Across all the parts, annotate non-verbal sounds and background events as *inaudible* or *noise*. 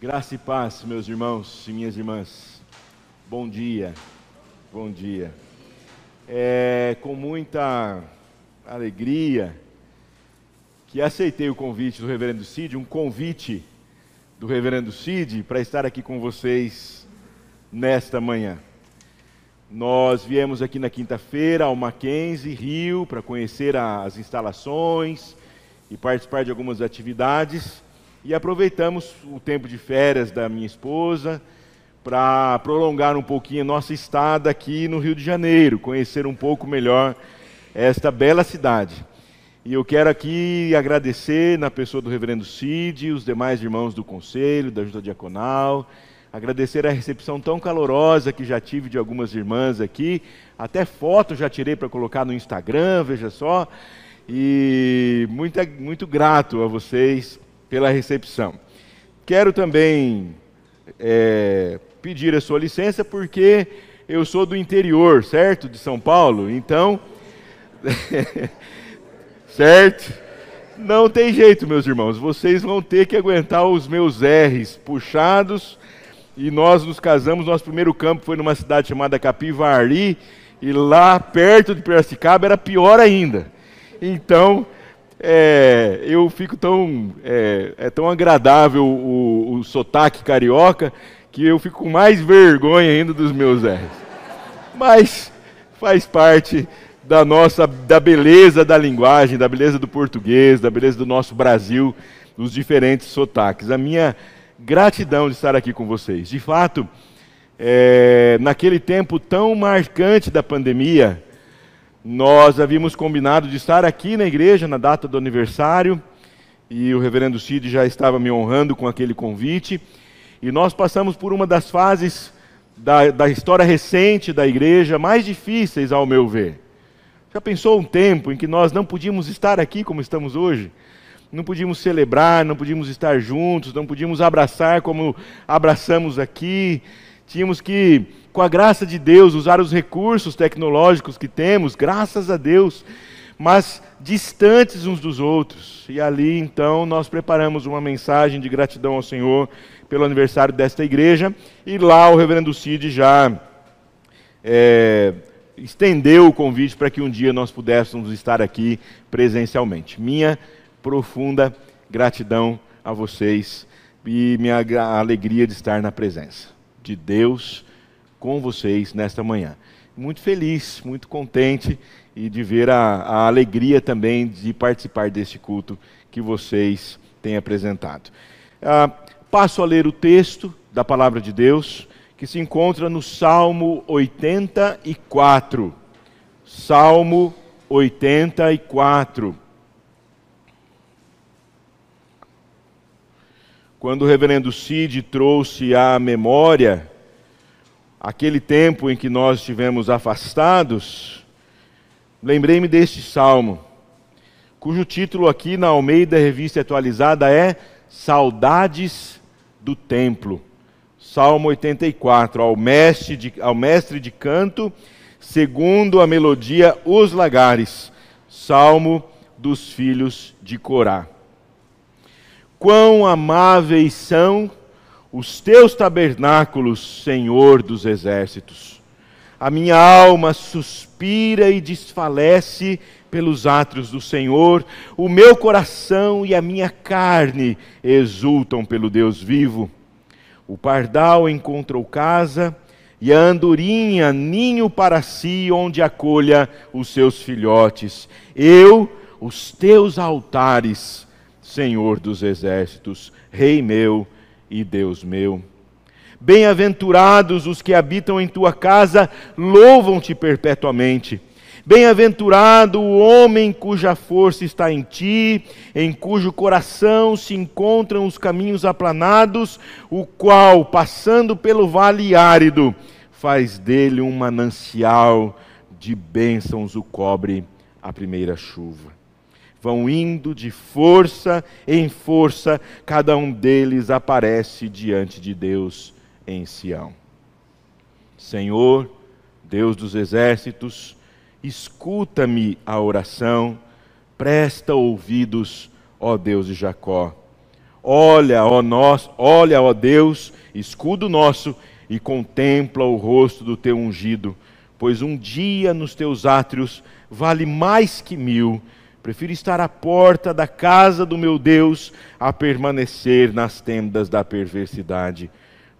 Graça e paz, meus irmãos e minhas irmãs. Bom dia, bom dia. É com muita alegria que aceitei o convite do Reverendo Cid, um convite do Reverendo Cid para estar aqui com vocês nesta manhã. Nós viemos aqui na quinta-feira ao Mackenzie, Rio, para conhecer as instalações e participar de algumas atividades. E aproveitamos o tempo de férias da minha esposa para prolongar um pouquinho a nossa estada aqui no Rio de Janeiro, conhecer um pouco melhor esta bela cidade. E eu quero aqui agradecer, na pessoa do reverendo Cid, os demais irmãos do conselho, da Junta Diaconal, agradecer a recepção tão calorosa que já tive de algumas irmãs aqui, até foto já tirei para colocar no Instagram, veja só, e muito, muito grato a vocês pela recepção. Quero também é, pedir a sua licença, porque eu sou do interior, certo? De São Paulo, então. *laughs* certo? Não tem jeito, meus irmãos, vocês vão ter que aguentar os meus R's puxados. E nós nos casamos, nosso primeiro campo foi numa cidade chamada Capivari, e lá perto de Piracicaba era pior ainda. Então, é, eu fico tão. É, é tão agradável o, o, sotaque carioca que eu fico com mais vergonha ainda dos meus R's. Mas faz parte da nossa da beleza da linguagem, da beleza do português, da beleza do nosso Brasil, os diferentes sotaques. A minha gratidão de estar aqui com vocês. De fato, é, naquele tempo tão marcante da pandemia, nós havíamos combinado de estar aqui na igreja na data do aniversário e o reverendo Cid já estava me honrando com aquele convite. E nós passamos por uma das fases da, da história recente da igreja mais difíceis, ao meu ver. Já pensou um tempo em que nós não podíamos estar aqui como estamos hoje? Não podíamos celebrar, não podíamos estar juntos, não podíamos abraçar como abraçamos aqui. Tínhamos que com a graça de Deus, usar os recursos tecnológicos que temos, graças a Deus, mas distantes uns dos outros. E ali, então, nós preparamos uma mensagem de gratidão ao Senhor pelo aniversário desta igreja, e lá o reverendo Cid já é, estendeu o convite para que um dia nós pudéssemos estar aqui presencialmente. Minha profunda gratidão a vocês e minha alegria de estar na presença de Deus com vocês nesta manhã. Muito feliz, muito contente e de ver a, a alegria também de participar deste culto que vocês têm apresentado. Ah, passo a ler o texto da palavra de Deus que se encontra no Salmo 84. Salmo 84. Quando o reverendo Cid trouxe à memória aquele tempo em que nós estivemos afastados, lembrei-me deste salmo, cujo título aqui na Almeida Revista Atualizada é Saudades do Templo. Salmo 84, ao mestre de, ao mestre de canto, segundo a melodia Os Lagares, Salmo dos filhos de Corá. Quão amáveis são os teus tabernáculos, Senhor dos exércitos. A minha alma suspira e desfalece pelos átrios do Senhor, o meu coração e a minha carne exultam pelo Deus vivo. O pardal encontrou casa e a andorinha ninho para si, onde acolha os seus filhotes. Eu, os teus altares, Senhor dos exércitos, Rei meu, e Deus meu. Bem-aventurados os que habitam em tua casa, louvam-te perpetuamente. Bem-aventurado o homem cuja força está em ti, em cujo coração se encontram os caminhos aplanados, o qual, passando pelo vale árido, faz dele um manancial de bênçãos o cobre a primeira chuva vão indo de força em força, cada um deles aparece diante de Deus em Sião. Senhor, Deus dos exércitos, escuta-me a oração, presta ouvidos, ó Deus de Jacó. Olha, ó nós, olha, ó Deus, escudo nosso, e contempla o rosto do teu ungido, pois um dia nos teus átrios vale mais que mil. Prefiro estar à porta da casa do meu Deus a permanecer nas tendas da perversidade,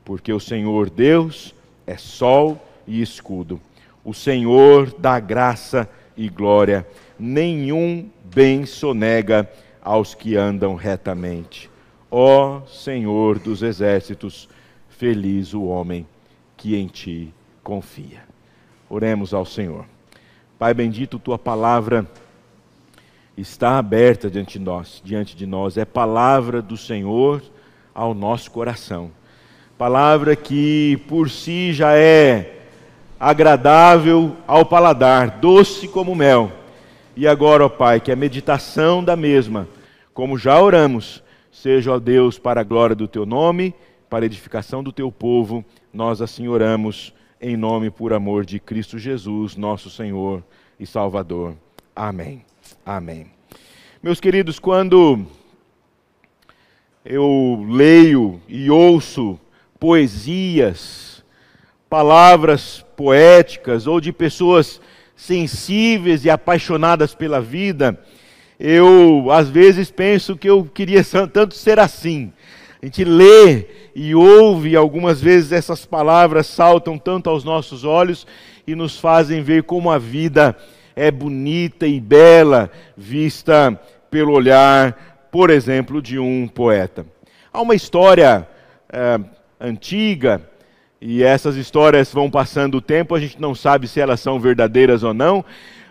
porque o Senhor Deus é sol e escudo. O Senhor dá graça e glória. Nenhum bem sonega aos que andam retamente. Ó Senhor dos exércitos, feliz o homem que em ti confia. Oremos ao Senhor. Pai bendito, tua palavra está aberta diante de nós, diante de nós. É palavra do Senhor ao nosso coração. Palavra que por si já é agradável ao paladar, doce como mel. E agora, ó Pai, que a meditação da mesma, como já oramos, seja, ó Deus, para a glória do teu nome, para a edificação do teu povo. Nós assim oramos em nome por amor de Cristo Jesus, nosso Senhor e Salvador. Amém. Amém. Meus queridos, quando eu leio e ouço poesias, palavras poéticas ou de pessoas sensíveis e apaixonadas pela vida, eu às vezes penso que eu queria *laughs* tanto ser assim. A gente lê e ouve, algumas vezes essas palavras saltam tanto aos nossos olhos e nos fazem ver como a vida é bonita e bela, vista pelo olhar, por exemplo, de um poeta. Há uma história é, antiga, e essas histórias vão passando o tempo, a gente não sabe se elas são verdadeiras ou não,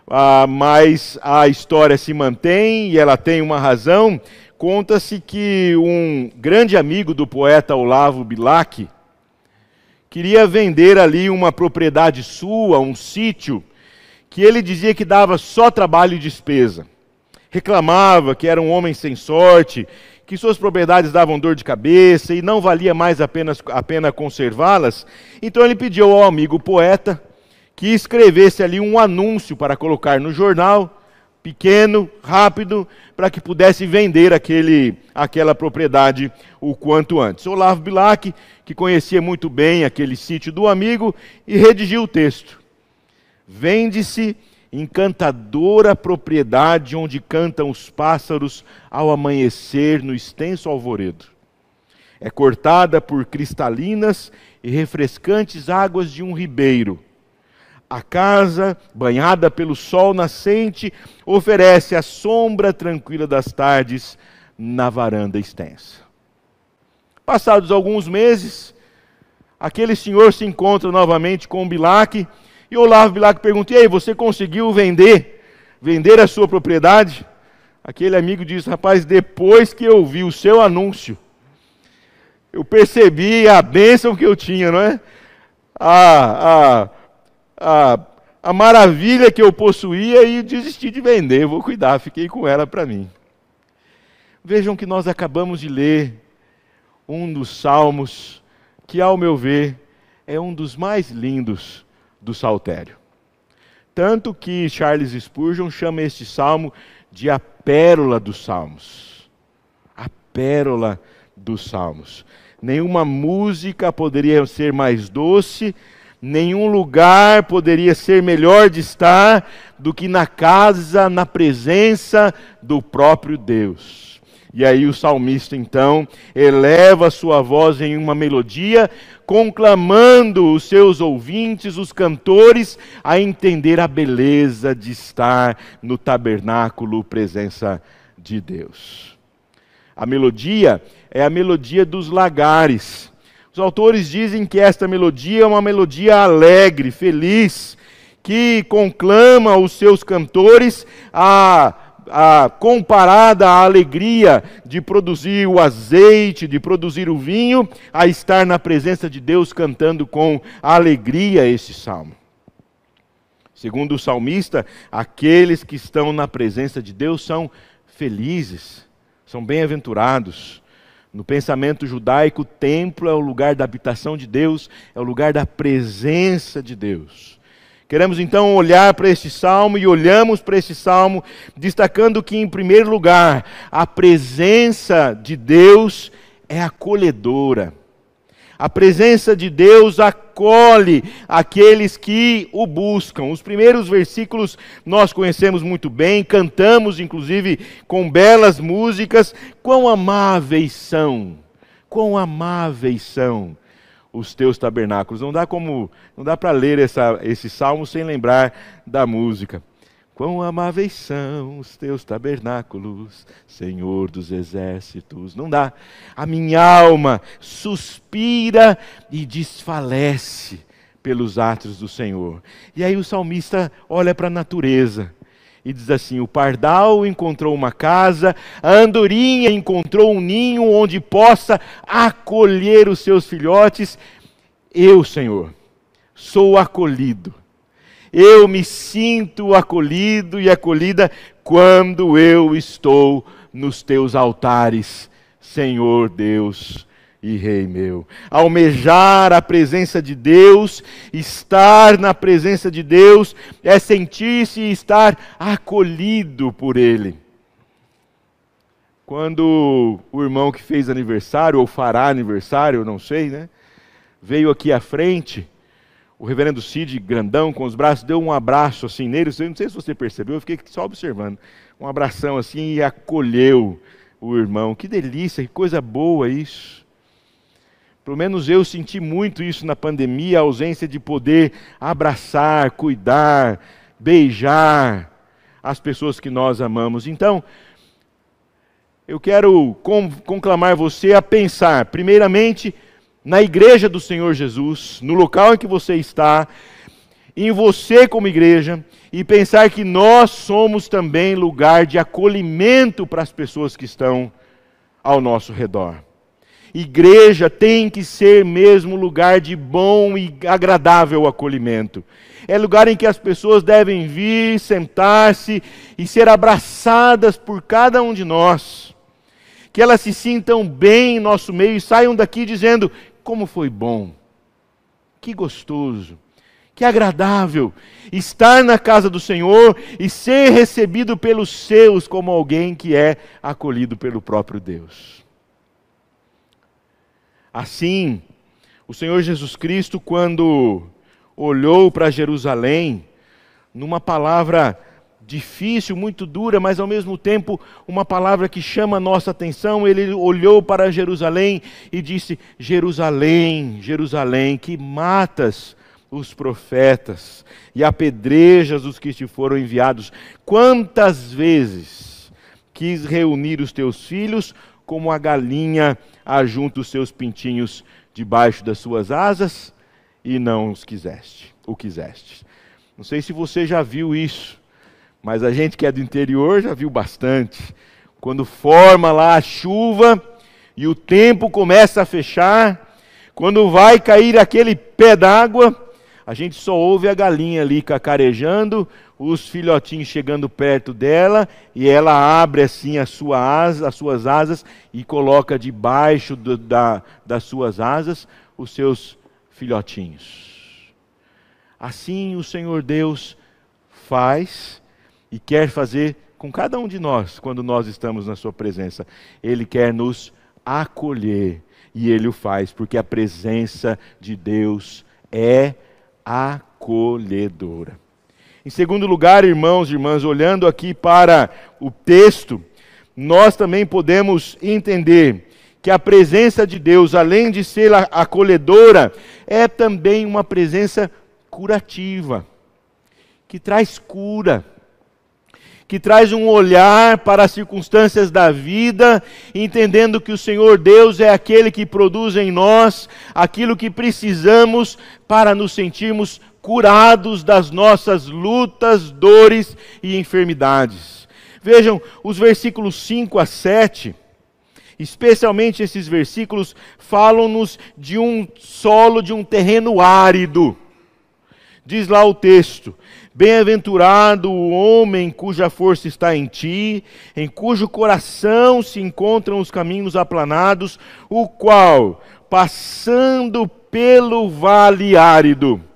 ah, mas a história se mantém e ela tem uma razão Conta-se que um grande amigo do poeta Olavo Bilac queria vender ali uma propriedade sua, um sítio, que ele dizia que dava só trabalho e despesa. Reclamava que era um homem sem sorte, que suas propriedades davam dor de cabeça e não valia mais apenas, a pena conservá-las. Então ele pediu ao amigo poeta que escrevesse ali um anúncio para colocar no jornal pequeno, rápido, para que pudesse vender aquele, aquela propriedade o quanto antes. Olavo Bilac, que conhecia muito bem aquele sítio do amigo, e redigiu o texto. Vende-se encantadora propriedade onde cantam os pássaros ao amanhecer no extenso alvoredo. É cortada por cristalinas e refrescantes águas de um ribeiro a casa, banhada pelo sol nascente, oferece a sombra tranquila das tardes na varanda extensa. Passados alguns meses, aquele senhor se encontra novamente com Bilac e Olavo Bilac pergunta: "E aí, você conseguiu vender vender a sua propriedade?" Aquele amigo diz: "Rapaz, depois que eu vi o seu anúncio, eu percebi a bênção que eu tinha, não é? A, a, a, a maravilha que eu possuía e desisti de vender. Vou cuidar, fiquei com ela para mim. Vejam que nós acabamos de ler um dos salmos que, ao meu ver, é um dos mais lindos do saltério. Tanto que Charles Spurgeon chama este salmo de a pérola dos salmos. A pérola dos salmos. Nenhuma música poderia ser mais doce, Nenhum lugar poderia ser melhor de estar do que na casa, na presença do próprio Deus. E aí o salmista então eleva sua voz em uma melodia, conclamando os seus ouvintes, os cantores, a entender a beleza de estar no tabernáculo, presença de Deus. A melodia é a melodia dos lagares os autores dizem que esta melodia é uma melodia alegre, feliz, que conclama os seus cantores a, a, comparada à alegria de produzir o azeite, de produzir o vinho, a estar na presença de Deus cantando com alegria este salmo. Segundo o salmista, aqueles que estão na presença de Deus são felizes, são bem-aventurados. No pensamento judaico, o templo é o lugar da habitação de Deus, é o lugar da presença de Deus. Queremos então olhar para este salmo e olhamos para este salmo, destacando que, em primeiro lugar, a presença de Deus é acolhedora. A presença de Deus acolhe aqueles que o buscam. Os primeiros versículos nós conhecemos muito bem, cantamos inclusive com belas músicas. Quão amáveis são, quão amáveis são os teus tabernáculos. Não dá como, não dá para ler essa, esse salmo sem lembrar da música. Quão amáveis são os teus tabernáculos, Senhor dos exércitos. Não dá. A minha alma suspira e desfalece pelos atos do Senhor. E aí o salmista olha para a natureza e diz assim: O pardal encontrou uma casa, a andorinha encontrou um ninho onde possa acolher os seus filhotes. Eu, Senhor, sou acolhido eu me sinto acolhido e acolhida quando eu estou nos teus altares, Senhor Deus e Rei meu. Almejar a presença de Deus, estar na presença de Deus, é sentir-se e estar acolhido por Ele. Quando o irmão que fez aniversário, ou fará aniversário, não sei, né? Veio aqui à frente o reverendo Cid, grandão, com os braços, deu um abraço assim nele. Eu não sei se você percebeu, eu fiquei só observando. Um abração assim e acolheu o irmão. Que delícia, que coisa boa isso. Pelo menos eu senti muito isso na pandemia, a ausência de poder abraçar, cuidar, beijar as pessoas que nós amamos. Então, eu quero conclamar você a pensar, primeiramente, na igreja do Senhor Jesus, no local em que você está, em você como igreja, e pensar que nós somos também lugar de acolhimento para as pessoas que estão ao nosso redor. Igreja tem que ser mesmo lugar de bom e agradável acolhimento. É lugar em que as pessoas devem vir, sentar-se e ser abraçadas por cada um de nós. Que elas se sintam bem em nosso meio e saiam daqui dizendo: como foi bom, que gostoso, que agradável estar na casa do Senhor e ser recebido pelos seus como alguém que é acolhido pelo próprio Deus. Assim, o Senhor Jesus Cristo, quando olhou para Jerusalém, numa palavra difícil, muito dura, mas ao mesmo tempo uma palavra que chama a nossa atenção. Ele olhou para Jerusalém e disse: Jerusalém, Jerusalém, que matas os profetas e apedrejas os que te foram enviados. Quantas vezes quis reunir os teus filhos, como a galinha ajunta os seus pintinhos debaixo das suas asas, e não os quiseste, o quiseste. Não sei se você já viu isso mas a gente que é do interior já viu bastante. Quando forma lá a chuva e o tempo começa a fechar, quando vai cair aquele pé d'água, a gente só ouve a galinha ali cacarejando, os filhotinhos chegando perto dela, e ela abre assim a sua asa, as suas asas e coloca debaixo do, da, das suas asas os seus filhotinhos. Assim o Senhor Deus faz e quer fazer com cada um de nós quando nós estamos na Sua presença. Ele quer nos acolher e Ele o faz, porque a presença de Deus é acolhedora. Em segundo lugar, irmãos e irmãs, olhando aqui para o texto, nós também podemos entender que a presença de Deus, além de ser acolhedora, é também uma presença curativa, que traz cura que traz um olhar para as circunstâncias da vida, entendendo que o Senhor Deus é aquele que produz em nós aquilo que precisamos para nos sentirmos curados das nossas lutas, dores e enfermidades. Vejam os versículos 5 a 7. Especialmente esses versículos falam-nos de um solo, de um terreno árido. Diz lá o texto: Bem-aventurado o homem cuja força está em ti, em cujo coração se encontram os caminhos aplanados, o qual, passando pelo vale árido,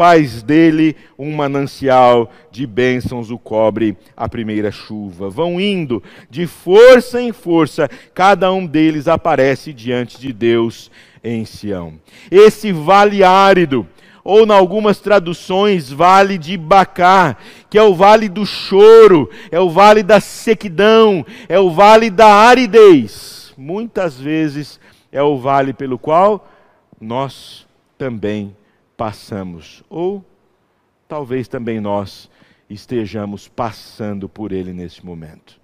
faz dele um manancial de bênçãos, o cobre a primeira chuva. Vão indo de força em força, cada um deles aparece diante de Deus em Sião. Esse vale árido, ou em algumas traduções, vale de Bacá, que é o vale do choro, é o vale da sequidão, é o vale da aridez. Muitas vezes é o vale pelo qual nós também passamos, ou talvez também nós estejamos passando por ele nesse momento.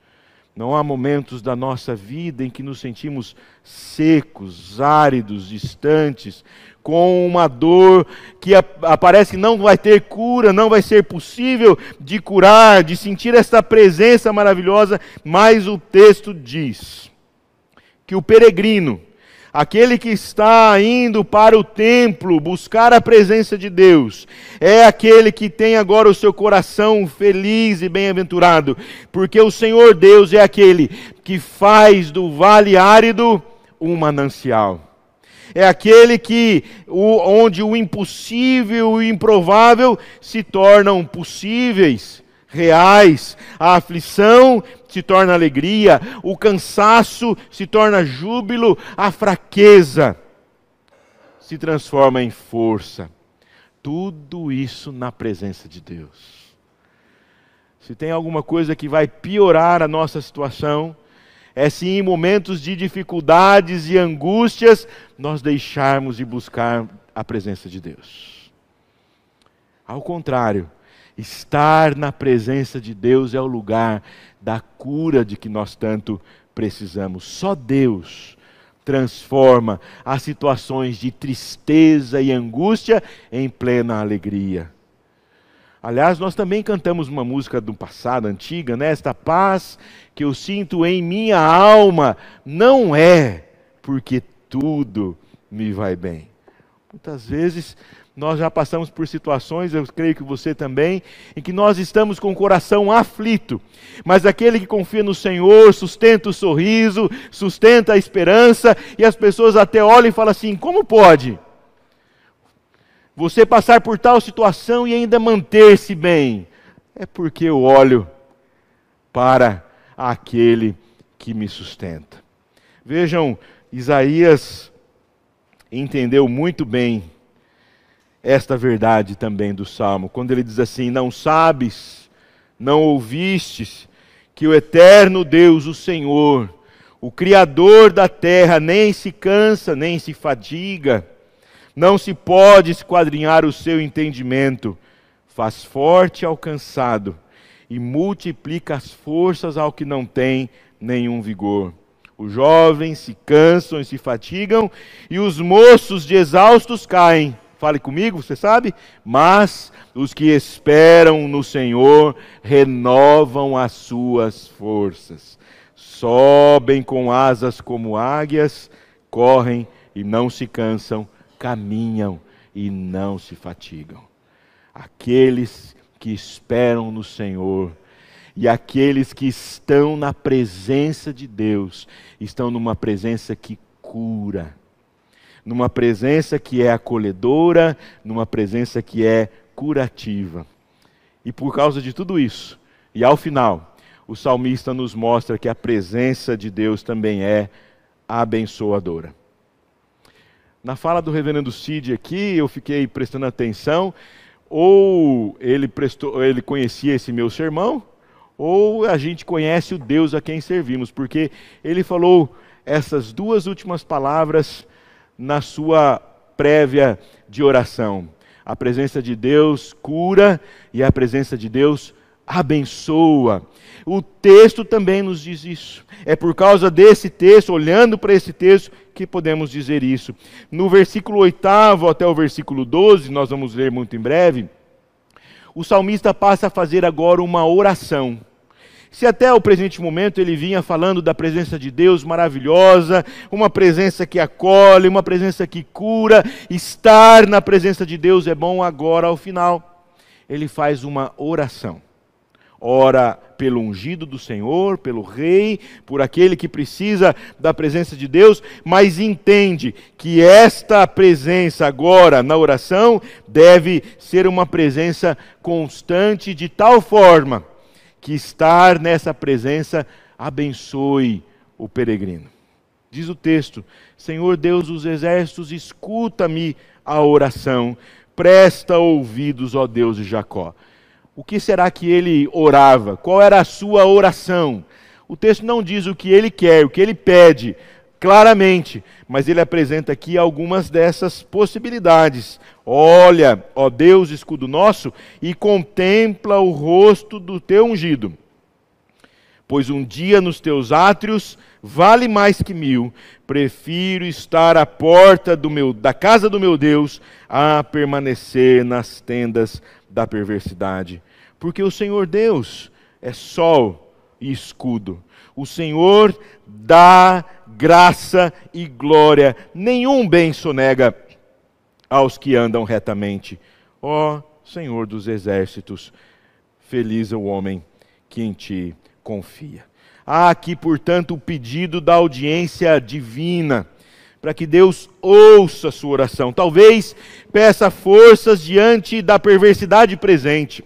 Não há momentos da nossa vida em que nos sentimos secos, áridos, distantes, com uma dor que aparece que não vai ter cura, não vai ser possível de curar, de sentir essa presença maravilhosa, mas o texto diz que o peregrino, aquele que está indo para o templo buscar a presença de Deus, é aquele que tem agora o seu coração feliz e bem-aventurado, porque o Senhor Deus é aquele que faz do vale árido um manancial. É aquele que onde o impossível e o improvável se tornam possíveis reais. A aflição se torna alegria, o cansaço se torna júbilo, a fraqueza se transforma em força. Tudo isso na presença de Deus. Se tem alguma coisa que vai piorar a nossa situação, é se em momentos de dificuldades e angústias nós deixarmos de buscar a presença de Deus. Ao contrário, Estar na presença de Deus é o lugar da cura de que nós tanto precisamos. Só Deus transforma as situações de tristeza e angústia em plena alegria. Aliás, nós também cantamos uma música do passado, antiga, né? Esta paz que eu sinto em minha alma não é porque tudo me vai bem. Muitas vezes nós já passamos por situações, eu creio que você também, em que nós estamos com o coração aflito, mas aquele que confia no Senhor sustenta o sorriso, sustenta a esperança, e as pessoas até olham e falam assim: como pode? Você passar por tal situação e ainda manter-se bem? É porque eu olho para aquele que me sustenta. Vejam, Isaías entendeu muito bem esta verdade também do Salmo, quando ele diz assim: Não sabes, não ouvistes, que o eterno Deus, o Senhor, o Criador da terra, nem se cansa, nem se fadiga, não se pode esquadrinhar o seu entendimento, faz forte ao cansado e multiplica as forças ao que não tem nenhum vigor. Os jovens se cansam e se fatigam, e os moços de exaustos caem. Fale comigo, você sabe? Mas os que esperam no Senhor renovam as suas forças. Sobem com asas como águias, correm e não se cansam, caminham e não se fatigam. Aqueles que esperam no Senhor e aqueles que estão na presença de Deus, estão numa presença que cura numa presença que é acolhedora, numa presença que é curativa. E por causa de tudo isso, e ao final, o salmista nos mostra que a presença de Deus também é abençoadora. Na fala do reverendo Cid aqui, eu fiquei prestando atenção, ou ele, prestou, ele conhecia esse meu sermão, ou a gente conhece o Deus a quem servimos, porque ele falou essas duas últimas palavras na sua prévia de oração. A presença de Deus cura e a presença de Deus abençoa. O texto também nos diz isso. É por causa desse texto, olhando para esse texto, que podemos dizer isso. No versículo 8 até o versículo 12, nós vamos ler muito em breve, o salmista passa a fazer agora uma oração. Se até o presente momento ele vinha falando da presença de Deus maravilhosa, uma presença que acolhe, uma presença que cura, estar na presença de Deus é bom agora ao final. Ele faz uma oração. ora pelo ungido do Senhor, pelo rei, por aquele que precisa da presença de Deus, mas entende que esta presença agora na oração deve ser uma presença constante, de tal forma que estar nessa presença abençoe o peregrino. Diz o texto: Senhor Deus dos exércitos, escuta-me a oração, presta ouvidos, ó Deus de Jacó. O que será que ele orava? Qual era a sua oração? O texto não diz o que ele quer, o que ele pede, claramente, mas ele apresenta aqui algumas dessas possibilidades. Olha, ó Deus, escudo nosso, e contempla o rosto do teu ungido. Pois um dia nos teus átrios vale mais que mil. Prefiro estar à porta meu, da casa do meu Deus a permanecer nas tendas da perversidade. Porque o Senhor Deus é sol e escudo. O Senhor dá graça e glória. Nenhum bem sonega aos que andam retamente. Ó Senhor dos exércitos, feliz é o homem que em ti confia. Há aqui, portanto, o pedido da audiência divina, para que Deus ouça a sua oração. Talvez peça forças diante da perversidade presente.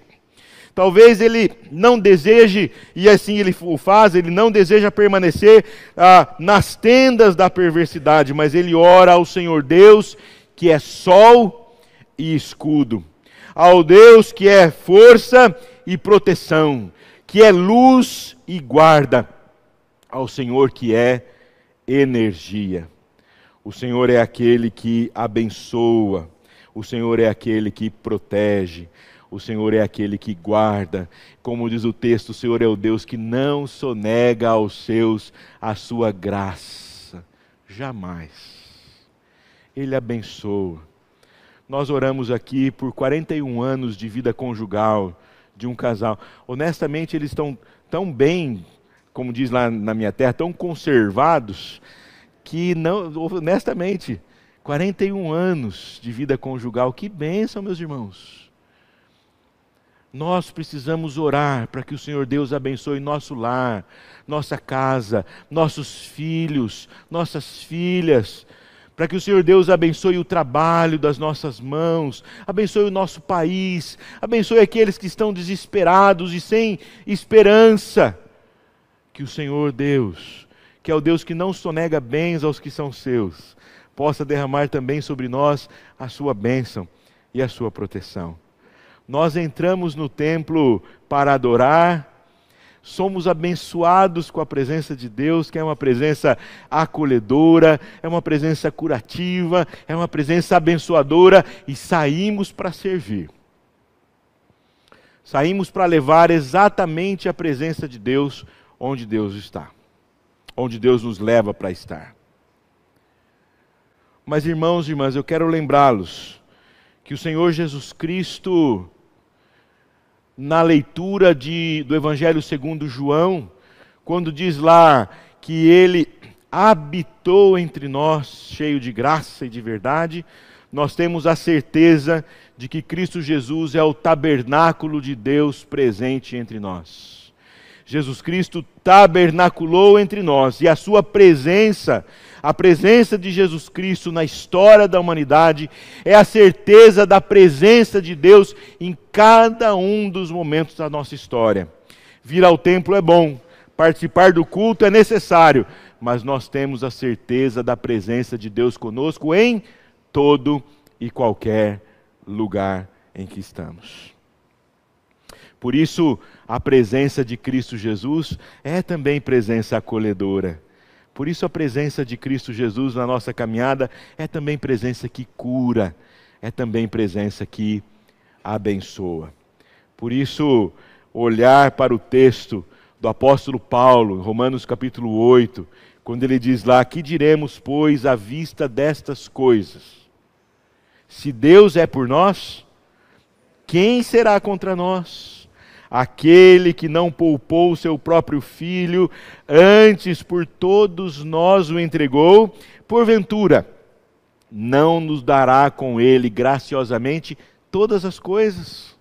Talvez ele não deseje, e assim ele o faz, ele não deseja permanecer ah, nas tendas da perversidade, mas ele ora ao Senhor Deus, que é sol e escudo, ao Deus que é força e proteção, que é luz e guarda, ao Senhor que é energia. O Senhor é aquele que abençoa, o Senhor é aquele que protege, o Senhor é aquele que guarda. Como diz o texto, o Senhor é o Deus que não sonega aos seus a sua graça. Jamais. Ele abençoa. Nós oramos aqui por 41 anos de vida conjugal de um casal. Honestamente, eles estão tão bem, como diz lá na minha terra, tão conservados, que não, honestamente, 41 anos de vida conjugal, que bênção, meus irmãos. Nós precisamos orar para que o Senhor Deus abençoe nosso lar, nossa casa, nossos filhos, nossas filhas, para que o Senhor Deus abençoe o trabalho das nossas mãos, abençoe o nosso país, abençoe aqueles que estão desesperados e sem esperança. Que o Senhor Deus, que é o Deus que não sonega bens aos que são seus, possa derramar também sobre nós a sua bênção e a sua proteção. Nós entramos no templo para adorar, somos abençoados com a presença de Deus, que é uma presença acolhedora, é uma presença curativa, é uma presença abençoadora e saímos para servir. Saímos para levar exatamente a presença de Deus onde Deus está, onde Deus nos leva para estar. Mas irmãos e irmãs, eu quero lembrá-los que o Senhor Jesus Cristo na leitura de, do Evangelho segundo João, quando diz lá que ele habitou entre nós, cheio de graça e de verdade, nós temos a certeza de que Cristo Jesus é o tabernáculo de Deus presente entre nós. Jesus Cristo tabernaculou entre nós e a sua presença, a presença de Jesus Cristo na história da humanidade, é a certeza da presença de Deus em cada um dos momentos da nossa história. Vir ao templo é bom, participar do culto é necessário, mas nós temos a certeza da presença de Deus conosco em todo e qualquer lugar em que estamos. Por isso, a presença de Cristo Jesus é também presença acolhedora. Por isso, a presença de Cristo Jesus na nossa caminhada é também presença que cura, é também presença que abençoa. Por isso, olhar para o texto do apóstolo Paulo, Romanos capítulo 8, quando ele diz lá: Que diremos, pois, à vista destas coisas? Se Deus é por nós, quem será contra nós? Aquele que não poupou o seu próprio filho, antes por todos nós o entregou, porventura não nos dará com ele graciosamente todas as coisas?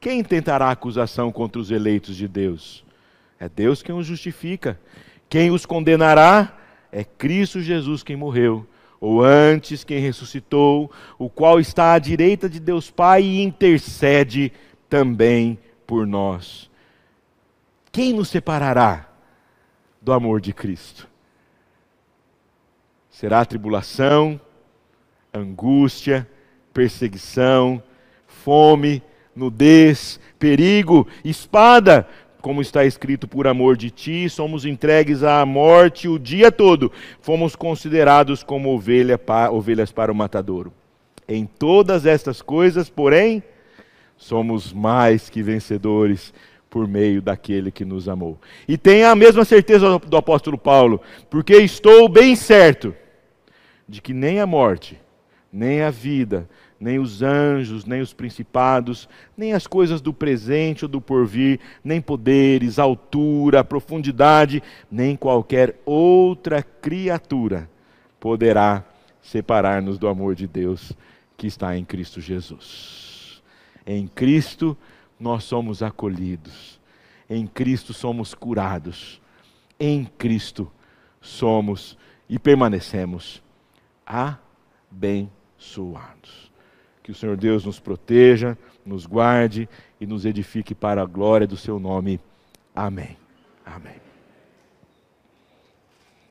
Quem tentará acusação contra os eleitos de Deus? É Deus quem os justifica. Quem os condenará? É Cristo Jesus quem morreu, ou antes quem ressuscitou, o qual está à direita de Deus Pai e intercede também por nós. Quem nos separará do amor de Cristo? Será tribulação, angústia, perseguição, fome, nudez, perigo, espada, como está escrito, por amor de ti, somos entregues à morte o dia todo, fomos considerados como ovelha ovelhas para o matadouro. Em todas estas coisas, porém, somos mais que vencedores por meio daquele que nos amou. E tenha a mesma certeza do apóstolo Paulo, porque estou bem certo de que nem a morte, nem a vida, nem os anjos, nem os principados, nem as coisas do presente ou do porvir, nem poderes, altura, profundidade, nem qualquer outra criatura poderá separar-nos do amor de Deus que está em Cristo Jesus. Em Cristo nós somos acolhidos, em Cristo somos curados, em Cristo somos e permanecemos abençoados. Que o Senhor Deus nos proteja, nos guarde e nos edifique para a glória do seu nome. Amém. Amém.